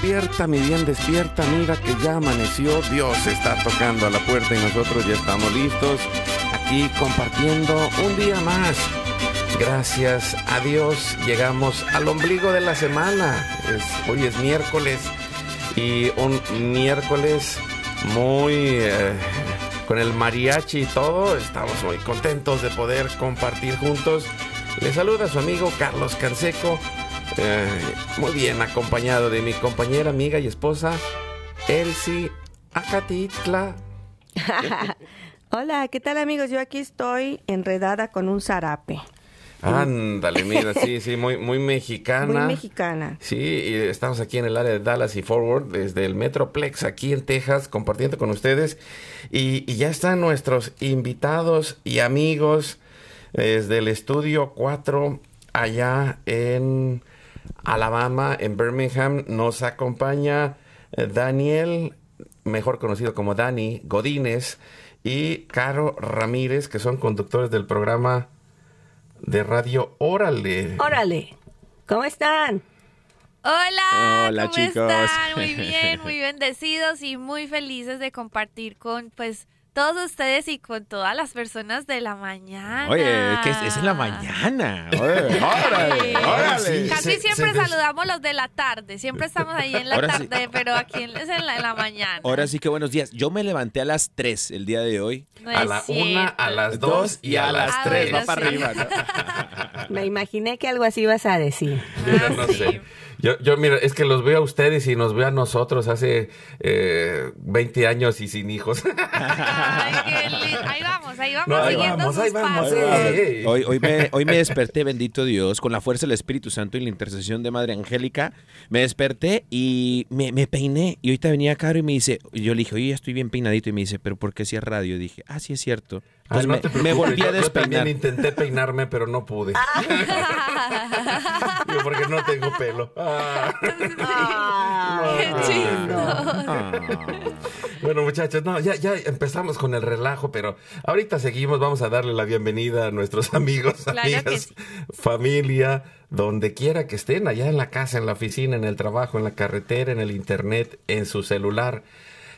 Despierta, mi bien, despierta. Mira que ya amaneció. Dios está tocando a la puerta y nosotros ya estamos listos aquí compartiendo un día más. Gracias a Dios llegamos al ombligo de la semana. Hoy es miércoles y un miércoles muy eh, con el mariachi y todo. Estamos muy contentos de poder compartir juntos. Le saluda su amigo Carlos Canseco. Eh, muy bien acompañado de mi compañera, amiga y esposa Elsie Acatitla. Hola, ¿qué tal amigos? Yo aquí estoy enredada con un zarape. Ándale, mira, sí, sí, muy, muy mexicana. Muy mexicana. Sí, y estamos aquí en el área de Dallas y Forward, desde el Metroplex, aquí en Texas, compartiendo con ustedes. Y, y ya están nuestros invitados y amigos desde el estudio 4, allá en Alabama, en Birmingham. Nos acompaña eh, Daniel, mejor conocido como Dani Godínez, y Caro Ramírez, que son conductores del programa de radio Órale. Órale, ¿cómo están? Hola, Hola, ¿cómo chicos. están? Muy bien, muy bendecidos y muy felices de compartir con pues todos ustedes y con todas las personas de la mañana. Oye, que es, es en la mañana. Oye, órale, órale. Sí, Casi se- siempre se des- saludamos los de la tarde, siempre estamos ahí en la Ahora sí. tarde, pero aquí es en la, en la mañana. Ahora sí que buenos días. Yo me levanté a las 3 el día de hoy. No a la cierto. una, a las dos y a las Ah, tres. bueno, Va para sí. arriba, ¿no? Me imaginé que algo así ibas a decir. Yo no sé. Yo, yo, mira, es que los veo a ustedes y nos veo a nosotros hace eh, 20 años y sin hijos. Ay, qué lindo. Ahí vamos, ahí vamos No, ahí siguiendo vamos, ahí eh. Hoy, hoy, me, hoy me desperté, bendito Dios, con la fuerza del Espíritu Santo y la intercesión de Madre Angélica. Me desperté y me, me peiné. Y ahorita venía Caro y me dice, yo le dije, oye, ya estoy bien peinadito. Y me dice, ¿pero por qué hacías radio? Y dije, ah, sí es cierto. Ay, no me, volví a yo- Yo también despeinar. intenté peinarme, pero no pude. Digo, porque no tengo pelo. Ah. Qué. Ah. Bueno, muchachos, no, ya, ya empezamos con el relajo, pero ahorita seguimos. Vamos a darle la bienvenida a nuestros amigos, Claro amigas, sí. familia, donde quiera que estén, allá en la casa, en la oficina, en el trabajo, en la carretera, en el internet, en su celular.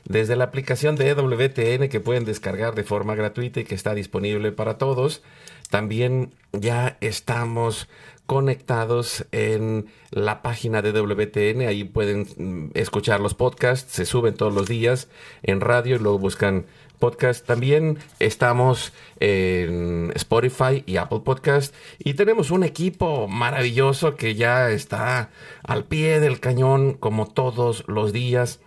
Desde la aplicación de EWTN que pueden descargar de forma gratuita y que está disponible para todos. También ya estamos conectados en la página de WTN. Ahí pueden mm, escuchar los podcasts. Se suben todos los días en radio y luego buscan podcast. También estamos en Spotify y Apple Podcast. Y tenemos un equipo maravilloso que ya está al pie del cañón como todos los días.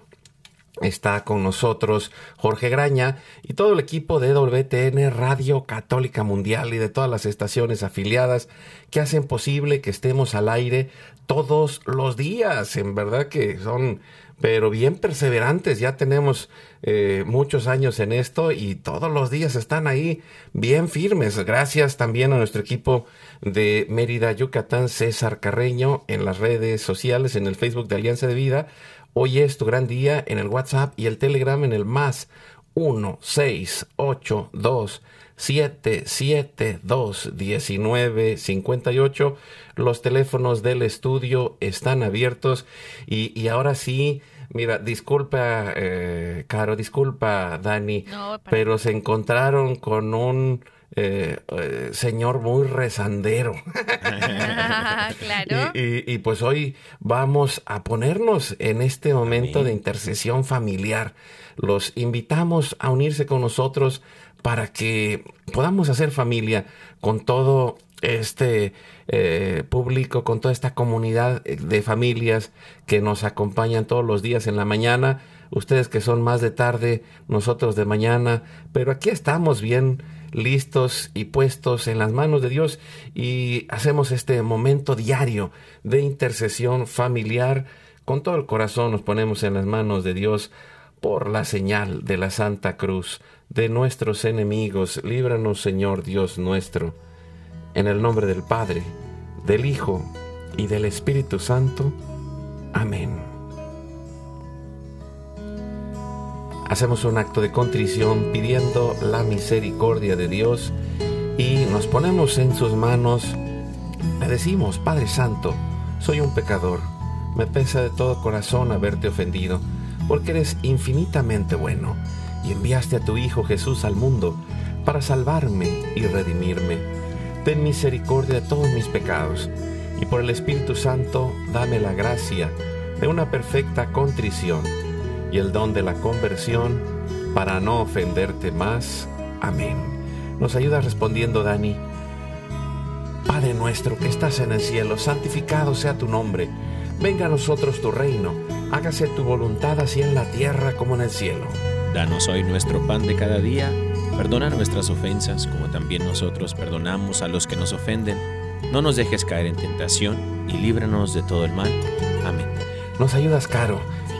Está con nosotros Jorge Graña y todo el equipo de WTN Radio Católica Mundial y de todas las estaciones afiliadas que hacen posible que estemos al aire todos los días. En verdad que son, pero bien perseverantes. Ya tenemos eh, muchos años en esto y todos los días están ahí bien firmes. Gracias también a nuestro equipo de Mérida, Yucatán, César Carreño, en las redes sociales, en el Facebook de Alianza de Vida. Hoy es tu gran día en el WhatsApp y el Telegram en el más 1 6 8 2 7 7 2 19 58. Los teléfonos del estudio están abiertos y, y ahora sí, mira, disculpa, eh, Caro, disculpa, Dani, No, pero se encontraron con un eh, eh, señor muy rezandero. claro. Y, y- y, pues hoy vamos a ponernos en este momento Amén. de intercesión familiar. Los invitamos a unirse con nosotros para que podamos hacer familia con todo este eh, público, con toda esta comunidad de familias que nos acompañan todos los días en la mañana. Ustedes que son más de tarde, nosotros de mañana, pero aquí estamos bien listos y puestos en las manos de Dios y hacemos este momento diario de intercesión familiar. Con todo el corazón nos ponemos en las manos de Dios por la señal de la Santa Cruz de nuestros enemigos. Líbranos, Señor Dios nuestro. En el nombre del Padre, del Hijo y del Espíritu Santo. Amén. Hacemos un acto de contrición pidiendo la misericordia de Dios y nos ponemos en sus manos. Le decimos, Padre Santo, soy un pecador. Me pesa de todo corazón haberte ofendido, porque eres infinitamente bueno y enviaste a tu Hijo Jesús al mundo para salvarme y redimirme. Ten misericordia de todos mis pecados y por el Espíritu Santo dame la gracia de una perfecta contrición y el don de la conversión para no ofenderte más. Amén. Nos ayuda respondiendo Dani. Padre nuestro que estás en el cielo, santificado sea tu nombre. Venga a nosotros tu reino. Hágase tu voluntad así en la tierra como en el cielo. Danos hoy nuestro pan de cada día. Perdona nuestras ofensas, como también nosotros perdonamos a los que nos ofenden. No nos dejes caer en tentación y líbranos de todo el mal. Amén. Nos ayudas, Caro.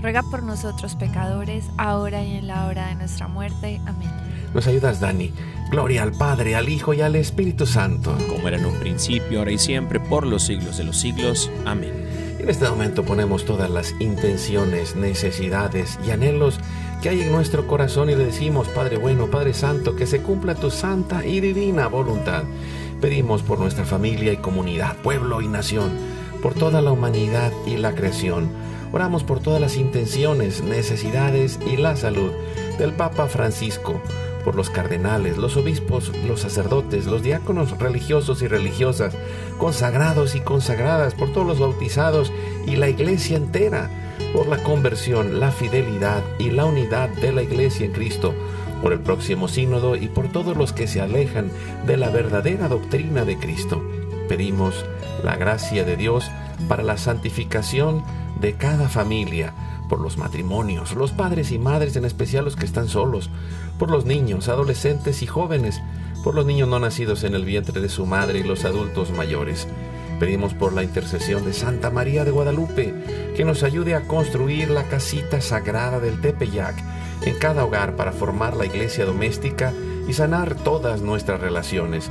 ruega por nosotros pecadores, ahora y en la hora de nuestra muerte. Amén. Nos ayudas, Dani. Gloria al Padre, al Hijo y al Espíritu Santo. Como era en un principio, ahora y siempre, por los siglos de los siglos. Amén. En este momento ponemos todas las intenciones, necesidades y anhelos que hay en nuestro corazón y le decimos, Padre bueno, Padre Santo, que se cumpla tu santa y divina voluntad. Pedimos por nuestra familia y comunidad, pueblo y nación, por toda la humanidad y la creación. Oramos por todas las intenciones, necesidades y la salud del Papa Francisco, por los cardenales, los obispos, los sacerdotes, los diáconos religiosos y religiosas, consagrados y consagradas, por todos los bautizados y la iglesia entera, por la conversión, la fidelidad y la unidad de la iglesia en Cristo, por el próximo sínodo y por todos los que se alejan de la verdadera doctrina de Cristo. Pedimos la gracia de Dios para la santificación de cada familia, por los matrimonios, los padres y madres, en especial los que están solos, por los niños, adolescentes y jóvenes, por los niños no nacidos en el vientre de su madre y los adultos mayores. Pedimos por la intercesión de Santa María de Guadalupe, que nos ayude a construir la casita sagrada del Tepeyac en cada hogar para formar la iglesia doméstica y sanar todas nuestras relaciones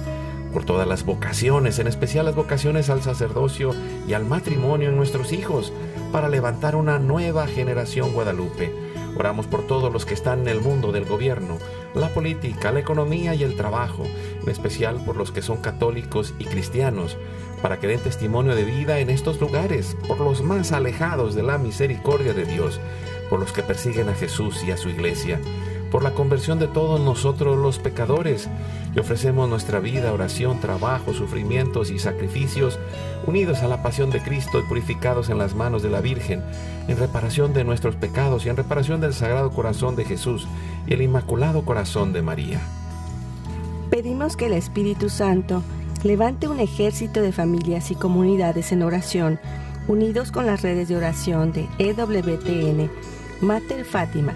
por todas las vocaciones, en especial las vocaciones al sacerdocio y al matrimonio en nuestros hijos, para levantar una nueva generación guadalupe. Oramos por todos los que están en el mundo del gobierno, la política, la economía y el trabajo, en especial por los que son católicos y cristianos, para que den testimonio de vida en estos lugares, por los más alejados de la misericordia de Dios, por los que persiguen a Jesús y a su iglesia, por la conversión de todos nosotros los pecadores, y ofrecemos nuestra vida, oración, trabajo, sufrimientos y sacrificios, unidos a la pasión de Cristo y purificados en las manos de la Virgen, en reparación de nuestros pecados y en reparación del Sagrado Corazón de Jesús y el Inmaculado Corazón de María. Pedimos que el Espíritu Santo Levante un ejército de familias y comunidades en oración, unidos con las redes de oración de EWTN, Mater Fátima,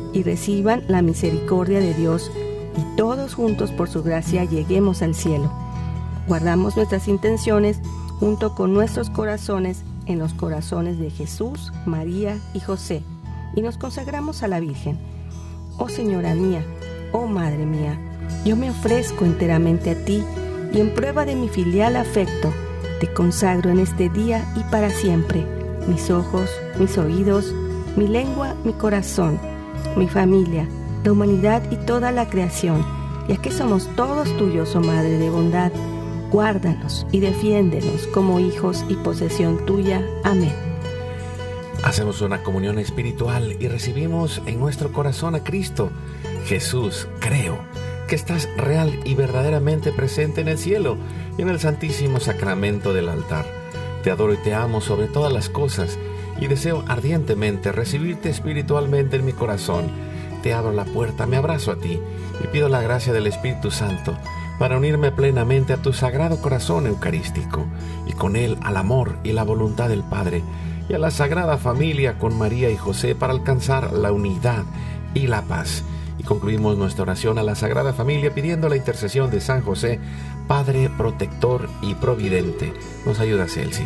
y reciban la misericordia de Dios y todos juntos por su gracia lleguemos al cielo. Guardamos nuestras intenciones junto con nuestros corazones en los corazones de Jesús, María y José y nos consagramos a la Virgen. Oh Señora mía, oh Madre mía, yo me ofrezco enteramente a ti y en prueba de mi filial afecto, te consagro en este día y para siempre mis ojos, mis oídos, mi lengua, mi corazón, mi familia, la humanidad y toda la creación, ya que somos todos tuyos, oh Madre de bondad. Guárdanos y defiéndenos como hijos y posesión tuya. Amén. Hacemos una comunión espiritual y recibimos en nuestro corazón a Cristo. Jesús, creo que estás real y verdaderamente presente en el cielo y en el santísimo sacramento del altar. Te adoro y te amo sobre todas las cosas y deseo ardientemente recibirte espiritualmente en mi corazón. Te abro la puerta, me abrazo a ti y pido la gracia del Espíritu Santo para unirme plenamente a tu sagrado corazón eucarístico y con él al amor y la voluntad del Padre y a la sagrada familia con María y José para alcanzar la unidad y la paz. Y concluimos nuestra oración a la Sagrada Familia pidiendo la intercesión de San José, Padre protector y providente. Nos ayuda Celsi.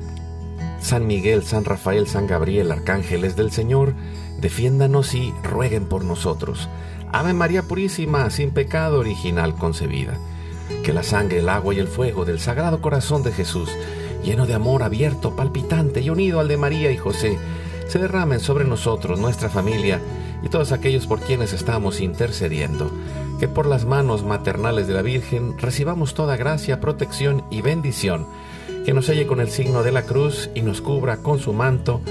San Miguel, San Rafael, San Gabriel, arcángeles del Señor, defiéndanos y rueguen por nosotros. Ave María Purísima, sin pecado original concebida. Que la sangre, el agua y el fuego del Sagrado Corazón de Jesús, lleno de amor abierto, palpitante y unido al de María y José, se derramen sobre nosotros, nuestra familia y todos aquellos por quienes estamos intercediendo. Que por las manos maternales de la Virgen recibamos toda gracia, protección y bendición que nos selle con el signo de la cruz y nos cubra con su manto,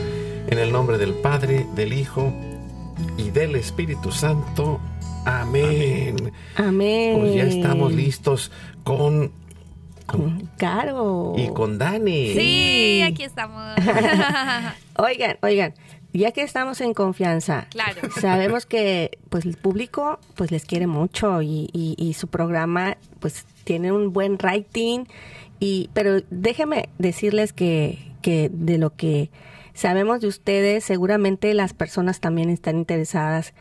en el nombre del Padre, del Hijo y del Espíritu Santo. Amén. Amén. Pues ya estamos listos con... con Caro. Y con Dani. Sí, aquí estamos. oigan, oigan, ya que estamos en confianza, Claro. sabemos que pues el público pues les quiere mucho y, y- y su programa pues tiene un buen rating. Y pero déjenme decirles que, que de lo que sabemos de ustedes seguramente las personas también están interesadas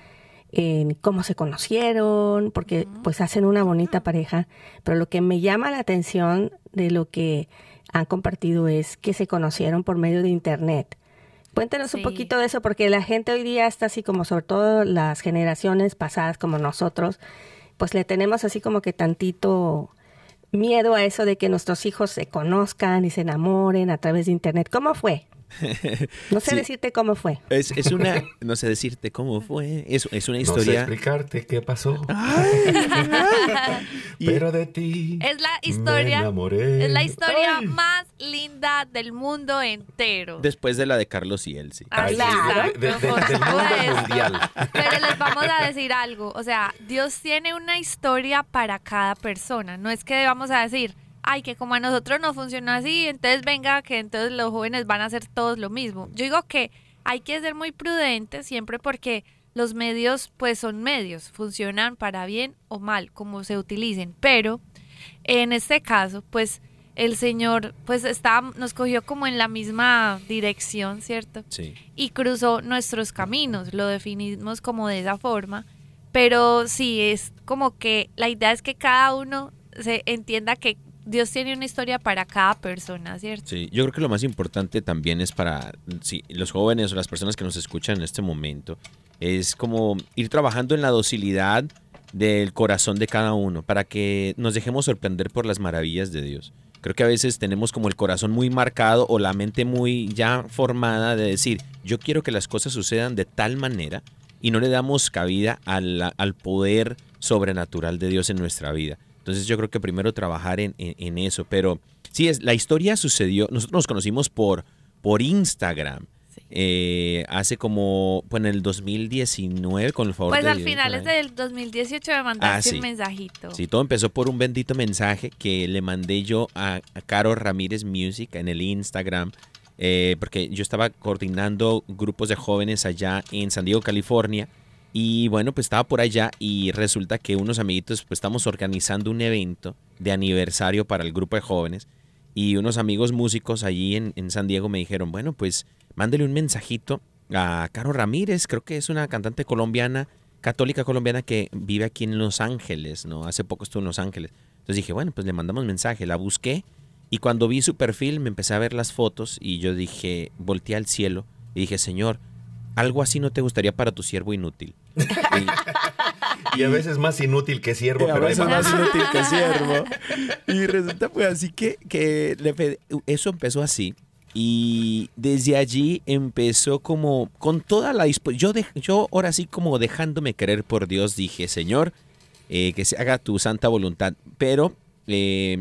en cómo se conocieron porque pues hacen una bonita pareja. Pero lo que me llama la atención de lo que han compartido es que se conocieron por medio de internet Cuéntenos un poquito de eso, porque la gente hoy día está así como, sobre todo las generaciones pasadas como nosotros, pues le tenemos así como que tantito miedo a eso de que nuestros hijos se conozcan y se enamoren a través de internet. ¿Cómo fue? No sé Sí. decirte cómo fue. Es, es una, no sé decirte cómo fue, es, es una No sé historia. explicarte qué pasó. Pero de ti. Es la Me historia, enamoré. es la historia Ay. más linda del mundo entero. Después de la de Carlos y Elsie. Ay, claro. De- de- por del mundo supuesto. mundial. Pero les vamos a decir algo, o sea, Dios tiene una historia para cada persona. No es que vamos a decir, ay, que como a nosotros no funciona así, entonces venga, que entonces los jóvenes van a hacer todos lo mismo. Yo digo que hay que ser muy prudentes siempre porque los medios pues son medios, funcionan para bien o mal, como se utilicen, pero en este caso pues el Señor pues está, nos cogió como en la misma dirección, ¿cierto? Sí. Y cruzó nuestros caminos, lo definimos como de esa forma, pero sí, es como que la idea es que cada uno se entienda que Dios tiene una historia para cada persona, ¿cierto? Sí, yo creo que lo más importante también es para sí, los jóvenes o las personas que nos escuchan en este momento, es como ir trabajando en la docilidad del corazón de cada uno, para que nos dejemos sorprender por las maravillas de Dios. Creo que a veces tenemos como el corazón muy marcado o la mente muy ya formada de decir, yo quiero que las cosas sucedan de tal manera y no le damos cabida al, al poder sobrenatural de Dios en nuestra vida. Entonces yo creo que primero trabajar en, en- en eso, pero sí, es, la historia sucedió, nosotros nos conocimos por, por Instagram. Sí. eh, hace como, pues en el 2019, con el favor Pues de al Dios, finales por ahí. del 2018 me mandaste Ah, sí. un mensajito. Sí, todo empezó por un bendito mensaje que le mandé yo a, a Caro Ramírez Music en el Instagram, eh, porque yo estaba coordinando grupos de jóvenes allá en San Diego, California. Y bueno, pues estaba por allá y resulta que unos amiguitos, pues estamos organizando un evento de aniversario para el grupo de jóvenes. Y unos amigos músicos allí en, en San Diego me dijeron, bueno, pues mándele un mensajito a Caro Ramírez, creo que es una cantante colombiana, católica colombiana que vive aquí en Los Ángeles, ¿no? Hace poco estuvo en Los Ángeles. Entonces dije, bueno, pues le mandamos mensaje, la busqué y cuando vi su perfil me empecé a ver las fotos y yo dije, volteé al cielo y dije, Señor, algo así no te gustaría para tu siervo inútil. Y- Y a veces más inútil que siervo, a pero ahí veces más inútil que siervo. Y resulta pues así que, que le eso empezó así. Y desde allí empezó como con toda la disposición. Yo, ahora sí como dejándome querer por Dios dije, Señor, eh, que se haga tu santa voluntad. Pero eh,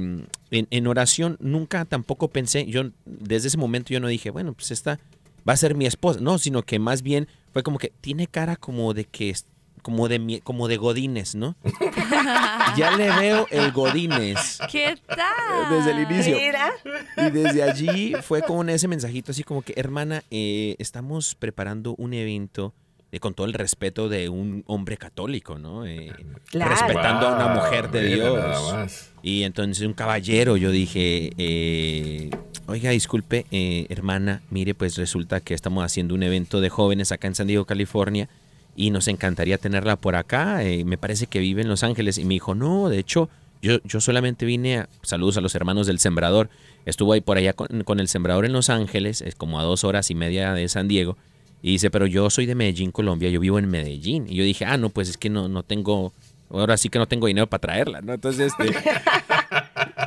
en, en oración nunca tampoco pensé, yo desde ese momento yo no dije, bueno, pues esta va a ser mi esposa. No, sino que más bien fue como que tiene cara como de que es como de mi- como de godines, ¿no? ya le veo el godines ¿Qué tal? desde el inicio. Mira. Y desde allí fue como en ese mensajito así como que, hermana, eh, estamos preparando un evento eh, con todo el respeto de un hombre católico, ¿no? Eh, Claro. Respetando a una mujer de mira Dios. nada más. Y entonces un caballero, yo dije, eh, oiga, disculpe, eh, hermana, mire, pues resulta que estamos haciendo un evento de jóvenes acá en San Diego, California, y nos encantaría tenerla por acá. eh, me parece que vive en Los Ángeles. Y me dijo, no, de hecho, yo, yo solamente vine a... Saludos a los hermanos del Sembrador. Estuvo ahí por allá con, con el Sembrador en Los Ángeles, es como a dos horas y media de San Diego. Y dice, pero yo soy de Medellín, Colombia, yo vivo en Medellín. Y yo dije, ah, no, pues es que no, no tengo, ahora sí que no tengo dinero para traerla, ¿no? Entonces, este,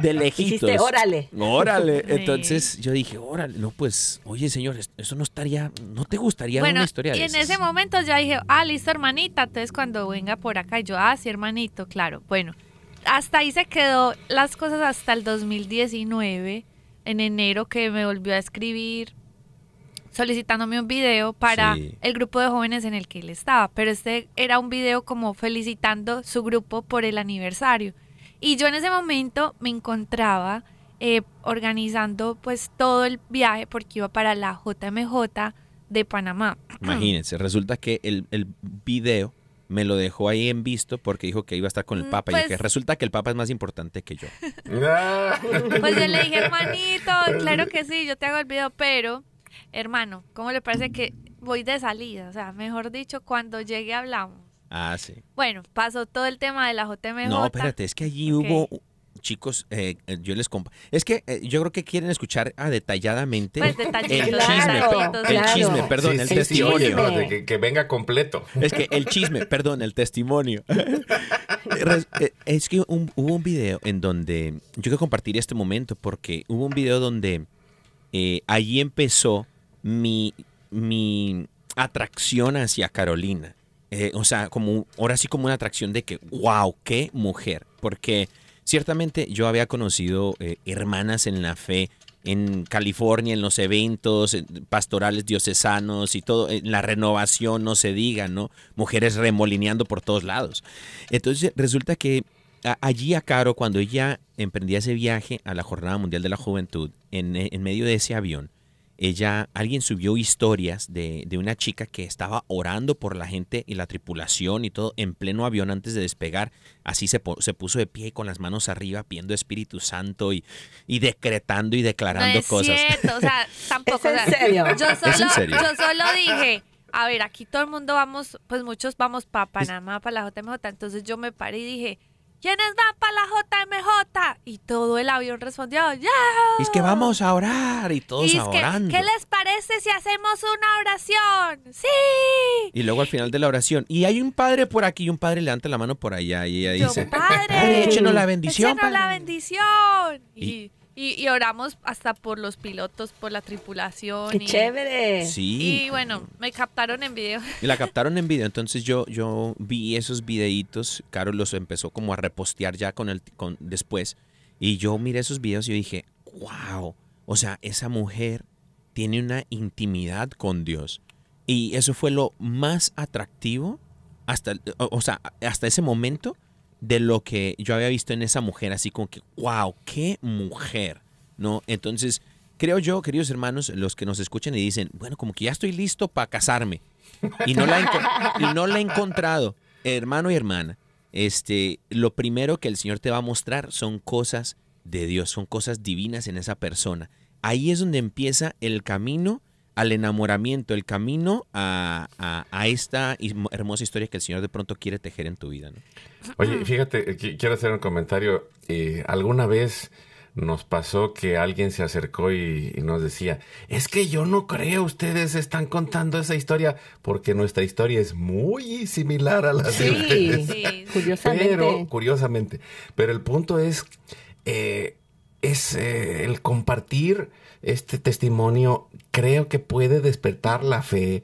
de lejitos. Dijiste, órale. Órale. Entonces yo dije, órale, no, pues, oye, señor, es- eso no estaría, ¿no te gustaría Bueno, una historia y de en esas? ese momento ya dije, ah, listo, hermanita. Entonces cuando venga por acá, yo, ah, sí, hermanito, claro. Bueno, hasta ahí se quedó las cosas hasta el 2019, en enero, que me volvió a escribir solicitándome un video para Sí. el grupo de jóvenes en el que él estaba. Pero este era un video como felicitando su grupo por el aniversario. Y yo en ese momento me encontraba eh, organizando pues todo el viaje porque iba para la JMJ de Panamá. Imagínense, resulta que el, el video me lo dejó ahí en visto porque dijo que iba a estar con el Mm, Papa. y pues- dije, resulta que el Papa es más importante que yo. Pues yo le dije, hermanito, claro que sí, yo te hago el video, pero, hermano, ¿cómo le parece que voy de salida? O sea, mejor dicho, cuando llegue hablamos. Ah, sí. Bueno, pasó todo el tema de la JMJ. No, espérate, es que allí hubo... Chicos, eh, yo les compa. Es que eh, yo creo que quieren escuchar ah, detalladamente Pues el Claro, chisme, el claro. chisme, perdón, Sí, el sí, sí, testimonio. oye, no, de que, que venga completo. Es que el chisme, perdón, el testimonio. Eh, Es que un- hubo un video en donde yo quiero compartir este momento porque hubo un video donde eh, allí empezó mi, mi atracción hacia Carolina. Eh, o sea, como ahora sí como una atracción de que, wow, qué mujer. Porque ciertamente yo había conocido eh, hermanas en la fe en California, en los eventos en pastorales diocesanos y todo, en la renovación, no se diga, ¿no? Mujeres remolineando por todos lados. Entonces resulta que allí a Caro, cuando ella emprendía ese viaje a la Jornada Mundial de la Juventud, en, en medio de ese avión, ella, alguien subió historias de, de una chica que estaba orando por la gente y la tripulación y todo en pleno avión antes de despegar. Así se, se puso de pie con las manos arriba pidiendo Espíritu Santo y, y decretando y declarando no es cosas. cierto, o sea, tampoco. ¿Es en o sea, serio? Yo solo, ¿Es en serio? yo solo dije, a ver, aquí todo el mundo vamos, pues muchos vamos para Panamá, para la JMJ. Entonces yo me paré y dije, ¿quiénes van para la JMJ? Y todo el avión respondió, ¡ya! Y es que vamos a orar y todos Y es que, orando. ¿qué les parece si hacemos una oración? ¡Sí! Y luego al final de la oración, y hay un padre por aquí y un padre levanta la mano por allá y ella Yo, dice, padre, "Padre, échenos la bendición. échenos la padre". bendición. Y- Y, y- y oramos hasta por los pilotos, por la tripulación. ¡Qué y- chévere! Sí. Y bueno, me captaron en video. Y la captaron en video, entonces yo, yo vi esos videitos, Carol los empezó como a repostear ya con el con, después, y yo miré esos videos y yo dije, wow, o sea, esa mujer tiene una intimidad con Dios. Y eso fue lo más atractivo hasta, o, o sea, hasta ese momento de lo que yo había visto en esa mujer, así como que, wow, qué mujer, ¿no? Entonces, creo yo, queridos hermanos, los que nos escuchan y dicen, bueno, como que ya estoy listo para casarme y no la y no la he encontrado, hermano y hermana, este, lo primero que el Señor te va a mostrar son cosas de Dios, son cosas divinas en esa persona. Ahí es donde empieza el camino al enamoramiento, el camino a, a- a esta hermosa historia que el Señor de pronto quiere tejer en tu vida. ¿no? Oye, fíjate, qui- quiero hacer un comentario. Eh, alguna vez nos pasó que alguien se acercó y, y nos decía, es que yo no creo, ustedes están contando esa historia, porque nuestra historia es muy similar a la de Sí, ustedes. Sí. curiosamente. Pero, curiosamente, pero el punto es, eh, es eh, el compartir este testimonio, creo que puede despertar la fe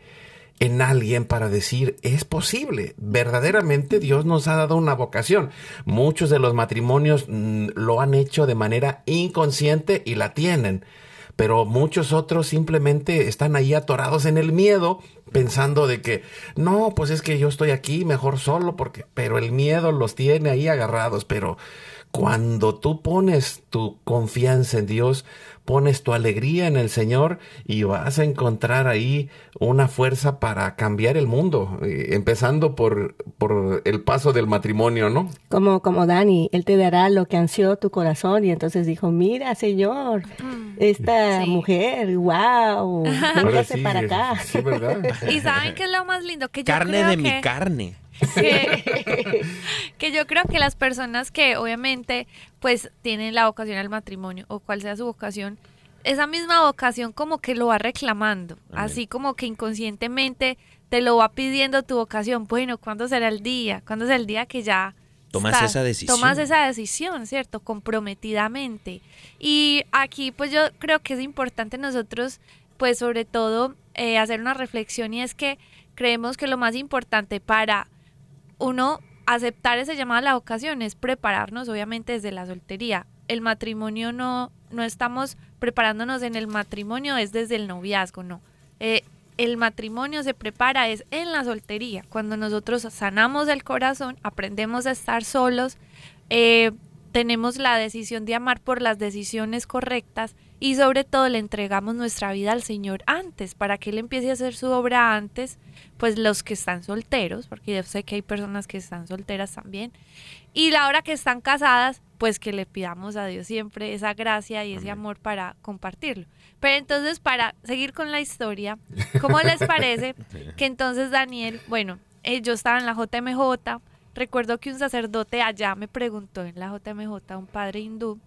en alguien para decir, es posible, verdaderamente Dios nos ha dado una vocación. Muchos de los matrimonios mm, lo han hecho de manera inconsciente y la tienen pero muchos otros simplemente están ahí atorados en el miedo, pensando de que no, pues es que yo estoy aquí mejor solo, porque, pero el miedo los tiene ahí agarrados. Pero cuando tú pones tu confianza en Dios, pones tu alegría en el Señor y vas a encontrar ahí una fuerza para cambiar el mundo, eh, empezando por, por el paso del matrimonio, ¿no? Como, como Dani, Él te dará lo que ansió tu corazón. Y entonces dijo, mira, Señor, esta Sí. mujer, wow, véngase sí, para acá. Sí, ¿verdad? Y saben qué es lo más lindo que yo Carne creo de que, mi carne. Que, que yo creo que las personas que obviamente pues tienen la vocación al matrimonio o cual sea su vocación, esa misma vocación como que lo va reclamando, Amén. así como que inconscientemente te lo va pidiendo tu vocación. Bueno, ¿cuándo será el día? ¿Cuándo será el día que ya Tomas esa decisión. Tomas esa decisión, ¿cierto? Comprometidamente. Y aquí pues yo creo que es importante nosotros pues sobre todo eh, hacer una reflexión y es que creemos que lo más importante para uno aceptar ese llamado a la vocación es prepararnos obviamente desde la soltería. El matrimonio no, no estamos preparándonos en el matrimonio, es desde el noviazgo, no. Eh, el matrimonio se prepara es en la soltería, cuando nosotros sanamos el corazón, aprendemos a estar solos, eh, tenemos la decisión de amar por las decisiones correctas y sobre todo le entregamos nuestra vida al Señor antes, para que Él empiece a hacer su obra antes, pues los que están solteros, porque yo sé que hay personas que están solteras también, y la hora que están casadas, pues que le pidamos a Dios siempre esa gracia y ese amor para compartirlo. Pero entonces, para seguir con la historia, ¿cómo les parece que entonces Daniel, bueno, eh, yo estaba en la JMJ, recuerdo que un sacerdote allá me preguntó en la JMJ, un padre hindú,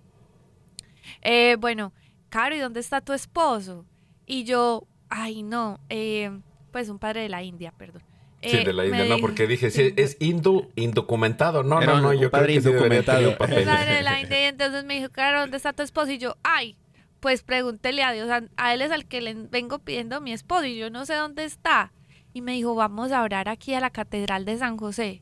eh, bueno, Caro, ¿y dónde está tu esposo? Y yo, ay, no, eh, pues un padre de la India, perdón. Sí, Eh, de la me India, no, dijo- porque dije, sí, es hindú, indocumentado. No, Era no, no, yo creo padre que sí debería tener indocumentado. el padre de la India, y entonces me dijo, Caro, ¿dónde está tu esposo? Y yo, ay, pues pregúntele a Dios, a, a él es al que le vengo pidiendo mi esposo y yo no sé dónde está. Y me dijo, vamos a orar aquí a la Catedral de San José.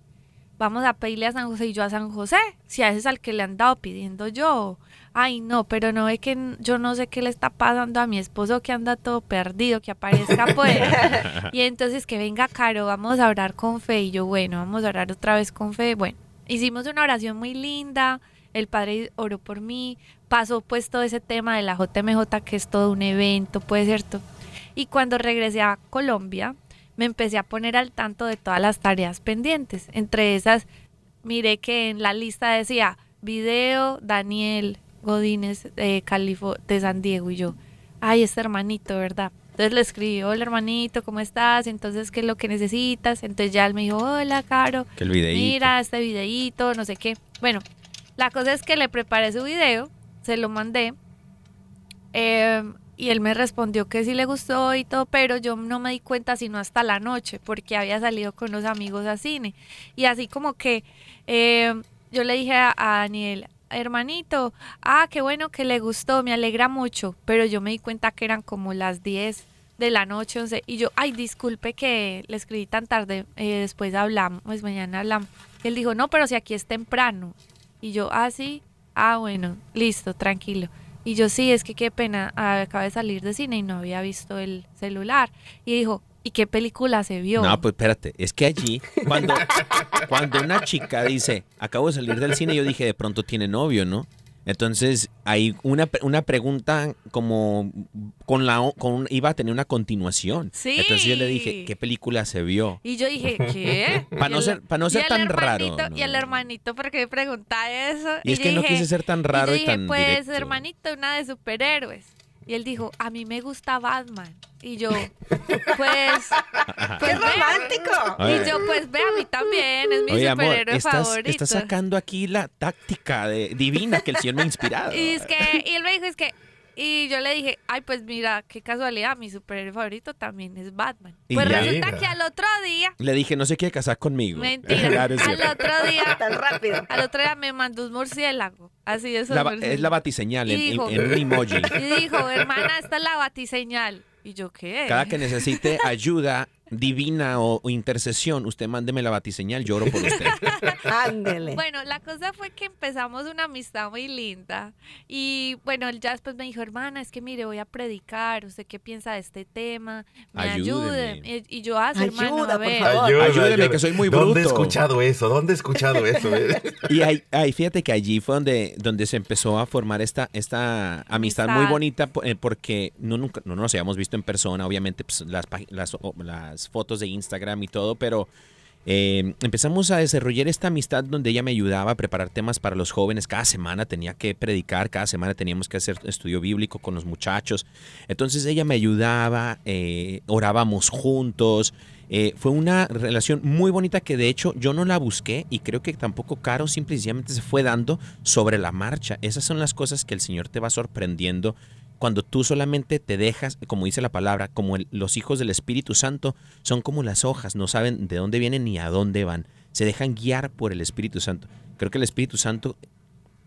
Vamos a pedirle a San José y yo a San José, si a ese es al que le han dado pidiendo yo. Ay, no, pero no ve que yo no sé qué le está pasando a mi esposo que anda todo perdido, que aparezca pues. y entonces que venga Caro, vamos a orar con fe. Y yo, bueno, vamos a orar otra vez con fe. Bueno, hicimos una oración muy linda, el padre oró por mí, pasó pues todo ese tema de la JMJ, que es todo un evento, pues cierto. Y cuando regresé a Colombia, me empecé a poner al tanto de todas las tareas pendientes. Entre esas, miré que en la lista decía video Daniel Godínez de Califo de San Diego y yo, ay, este hermanito, ¿verdad? Entonces le escribí, hola hermanito, ¿cómo estás? Entonces, ¿qué es lo que necesitas? Entonces ya él me dijo, hola, Caro. Que el videíto. Mira, este videíto, no sé qué. Bueno, la cosa es que le preparé su video, se lo mandé. eh, y él me respondió que sí le gustó y todo, pero yo no me di cuenta sino hasta la noche, porque había salido con los amigos a cine. Y así como que eh, yo le dije a, a Daniel, hermanito, ah, qué bueno que le gustó, me alegra mucho, pero yo me di cuenta que eran como las 10 de la noche, 11, y yo, ay, disculpe que le escribí tan tarde, eh, después hablamos, pues mañana hablamos. Él dijo, no, pero si aquí es temprano. Y yo, ah, sí, ah, bueno, listo, tranquilo. Y yo, sí, es que qué pena, acabo de salir de cine y no había visto el celular. Y dijo, ¿y qué película se vio? No, pues espérate, es que allí, cuando, cuando una chica dice, acabo de salir del cine, yo dije, de pronto tiene novio, ¿no? Entonces, hay una, una pregunta como con la con iba a tener una continuación. Sí. Entonces yo le dije, ¿qué película se vio? Y yo dije, ¿qué? Pa' Y no ser- pa' no ser tan raro, Y el hermanito, ¿por qué me pregunta eso? Y es que no quise ser tan raro y, yo dije, tan pues, directo. hermanito, una de superhéroes. Y él dijo, a mí me gusta Batman. Y yo, pues... pues ¡Qué romántico! Y yo, pues ve, a mí también, es mi Oye, amor, superhéroe estás, favorito. estás sacando aquí la táctica de, divina que el Señor me ha inspirado. Y es que, y él me dijo, es que, y yo le dije, ay, pues mira, qué casualidad, mi superhéroe favorito también es Batman. Y Pues ya. resulta que al otro día, Le dije, no se quiere casar conmigo. mentira, Claro, es al otro día, Tan rápido. al otro día me mandó un murciélago, así La murciélagos. es la batiseñal en, Y dijo- en- en un emoji. Y dijo, hermana, esta es la batiseñal. Y yo, ¿qué? Cada que necesite ayuda divina o, o intercesión, usted mándeme la batiseñal, lloro por usted. Ándele. Bueno, la cosa fue que empezamos una amistad muy linda. Y bueno, él ya después me dijo, hermana, es que mire, voy a predicar. ¿Usted qué piensa de este tema? Me ayude. Y, y yo, ah, hermano, Ayuda, a ver. favor. Ayuda, Ayúdeme, que soy muy ¿Dónde he bruto. escuchado eso? ¿Dónde he escuchado eso? Y ahí, ahí, fíjate que allí fue donde, donde se empezó a formar esta, esta amistad, muy Amistad. bonita po- eh, porque no, nunca, no nos habíamos visto en persona, obviamente pues, las, las, o- fotos de Instagram y todo, pero eh, empezamos a desarrollar esta amistad donde ella me ayudaba a preparar temas para los jóvenes. Cada semana tenía que predicar, cada semana teníamos que hacer estudio bíblico con los muchachos. Entonces ella me ayudaba, eh, orábamos juntos. Eh, fue una relación muy bonita que de hecho yo no la busqué y creo que tampoco Caro simplemente se fue dando sobre la marcha. Esas son las cosas que el Señor te va sorprendiendo cuando tú solamente te dejas, como dice la palabra, como los hijos del Espíritu Santo son como las hojas, no saben de dónde vienen ni a dónde van, se dejan guiar por el Espíritu Santo. Creo que el Espíritu Santo,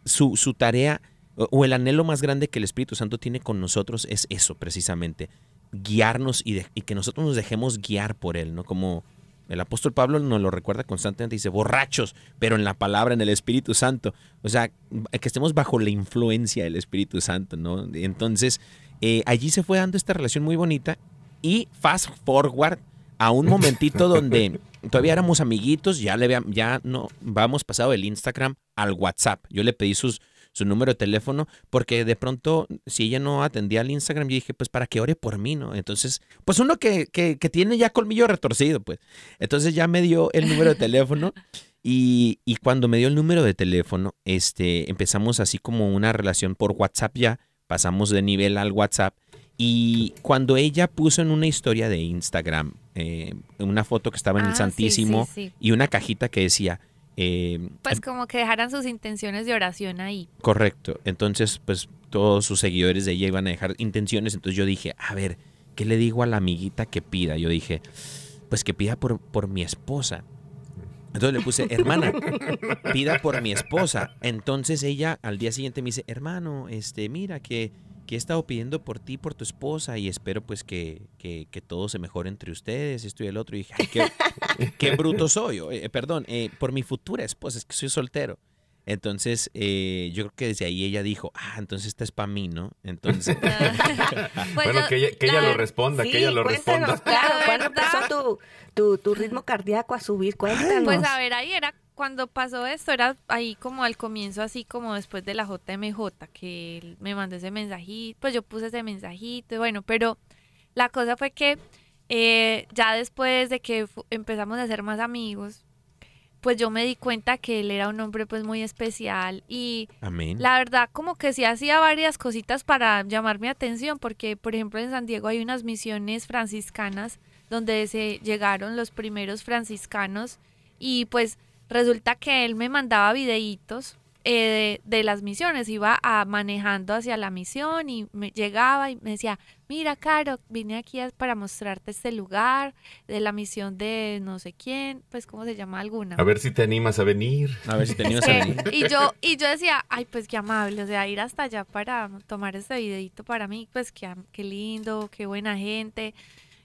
su, su tarea o- el anhelo más grande que el Espíritu Santo tiene con nosotros es eso precisamente, guiarnos y que nosotros nos dejemos guiar por Él, ¿no? Como el apóstol Pablo nos lo recuerda constantemente, dice, borrachos, pero en la palabra, en el Espíritu Santo. O sea, que estemos bajo la influencia del Espíritu Santo, ¿no? Entonces, eh, allí se fue dando esta relación muy bonita y fast forward a un momentito donde todavía éramos amiguitos, ya le ya no vamos pasado del Instagram al WhatsApp. Yo le pedí sus, su número de teléfono porque de pronto si ella no atendía al Instagram, yo dije, pues para que ore por mí, ¿no? Entonces, pues uno que, que, que tiene ya colmillo retorcido, pues. Entonces ya me dio el número de teléfono y, y cuando me dio el número de teléfono, este, empezamos así como una relación por WhatsApp ya, pasamos de nivel al WhatsApp y cuando ella puso en una historia de Instagram eh, una foto que estaba en Ah, el sí, Santísimo sí, sí. y una cajita que decía, eh, Pues como que dejaran sus intenciones de oración ahí. correcto, entonces pues todos sus seguidores de ella iban a dejar intenciones, entonces yo dije, a ver, ¿qué le digo a la amiguita que pida? Yo dije, pues que pida por, por mi esposa. Entonces le puse, hermana, pida por mi esposa. Entonces ella al día siguiente me dice, hermano, este, mira que, que he estado pidiendo por ti, por tu esposa, y espero pues que, que, que todo se mejore entre ustedes, esto y el otro. Y dije, ay, qué, qué bruto soy. Eh, perdón, eh, por mi futura esposa, es que soy soltero. Entonces, eh, yo creo que desde ahí ella dijo, ah, entonces esta es para mí, ¿no? Entonces, Pues bueno, yo- que ella, que ella la lo responda, Sí, que ella lo responda. Claro, La ¿cuándo empezó tu, tu, tu ritmo cardíaco a subir? Cuéntanos. Pues a ver, ahí era cuando pasó esto era ahí como al comienzo, así como después de la JMJ, que él me mandó ese mensajito, pues yo puse ese mensajito, y bueno, pero la cosa fue que eh, ya después de que empezamos a ser más amigos, pues yo me di cuenta que él era un hombre pues muy especial y Amén. la verdad como que sí hacía varias cositas para llamar mi atención, porque por ejemplo en San Diego hay unas misiones franciscanas donde se llegaron los primeros franciscanos y pues resulta que él me mandaba videitos eh, de, de las misiones, iba a, manejando hacia la misión y me llegaba y me decía, mira Caro, vine aquí a- para mostrarte este lugar de la misión de no sé quién, pues cómo se llama alguna. A ver si te animas a venir. A ver si tenías a Sí, venir. y yo y yo decía, ay, pues qué amable, o sea, ir hasta allá para tomar este videito para mí, pues qué, qué lindo, qué buena gente.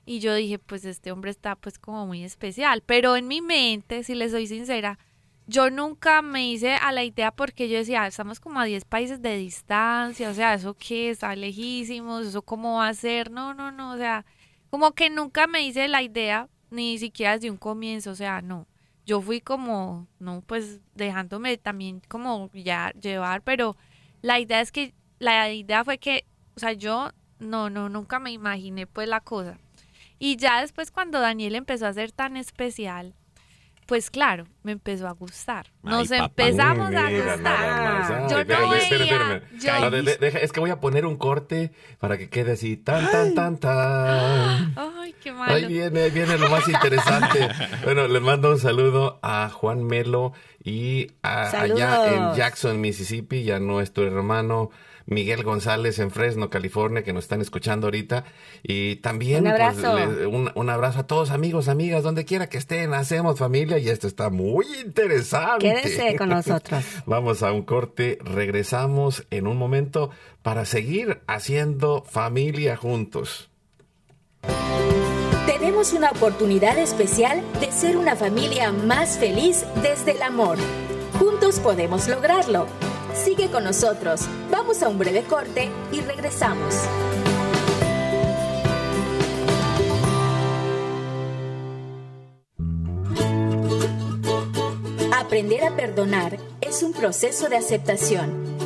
Y yo dije, pues este hombre está pues como muy especial, pero en mi mente, si le soy sincera, yo nunca me hice a la idea porque yo decía, "Ah, estamos como a 10 países de distancia, o sea, eso qué, está lejísimos, eso cómo va a ser, no, no, no, o sea, como que nunca me hice la idea, ni siquiera desde un comienzo, o sea, no. Yo fui como, no, pues dejándome también como ya llevar, pero la idea es que, la idea fue que, o sea, yo no, no, nunca me imaginé pues la cosa. Y ya después cuando Daniel empezó a ser tan especial, pues claro, me empezó a gustar. Nos Ay, empezamos a Mira, más. gustar. Ay, Yo espérame, no espérame, veía, espérame. yo- No, de- de- deja- es que voy a poner un corte para que quede así, tan, tan, tan, tan. Ay, qué Ahí malo. viene, ahí viene lo más interesante. bueno, les mando un saludo a Juan Melo y a- allá en Jackson, Mississippi, y a nuestro hermano Miguel González en Fresno, California, que nos están escuchando ahorita. Y también Un pues, abrazo. le- un, un abrazo a todos amigos, amigas, donde quiera que estén, hacemos familia y esto está muy interesante. Quédese con nosotros. Vamos a un corte, regresamos en un momento para seguir haciendo familia juntos. Tenemos una oportunidad especial de ser una familia más feliz desde el amor. Juntos podemos lograrlo. Sigue con nosotros. Vamos a un breve corte y regresamos. Aprender a perdonar es un proceso de aceptación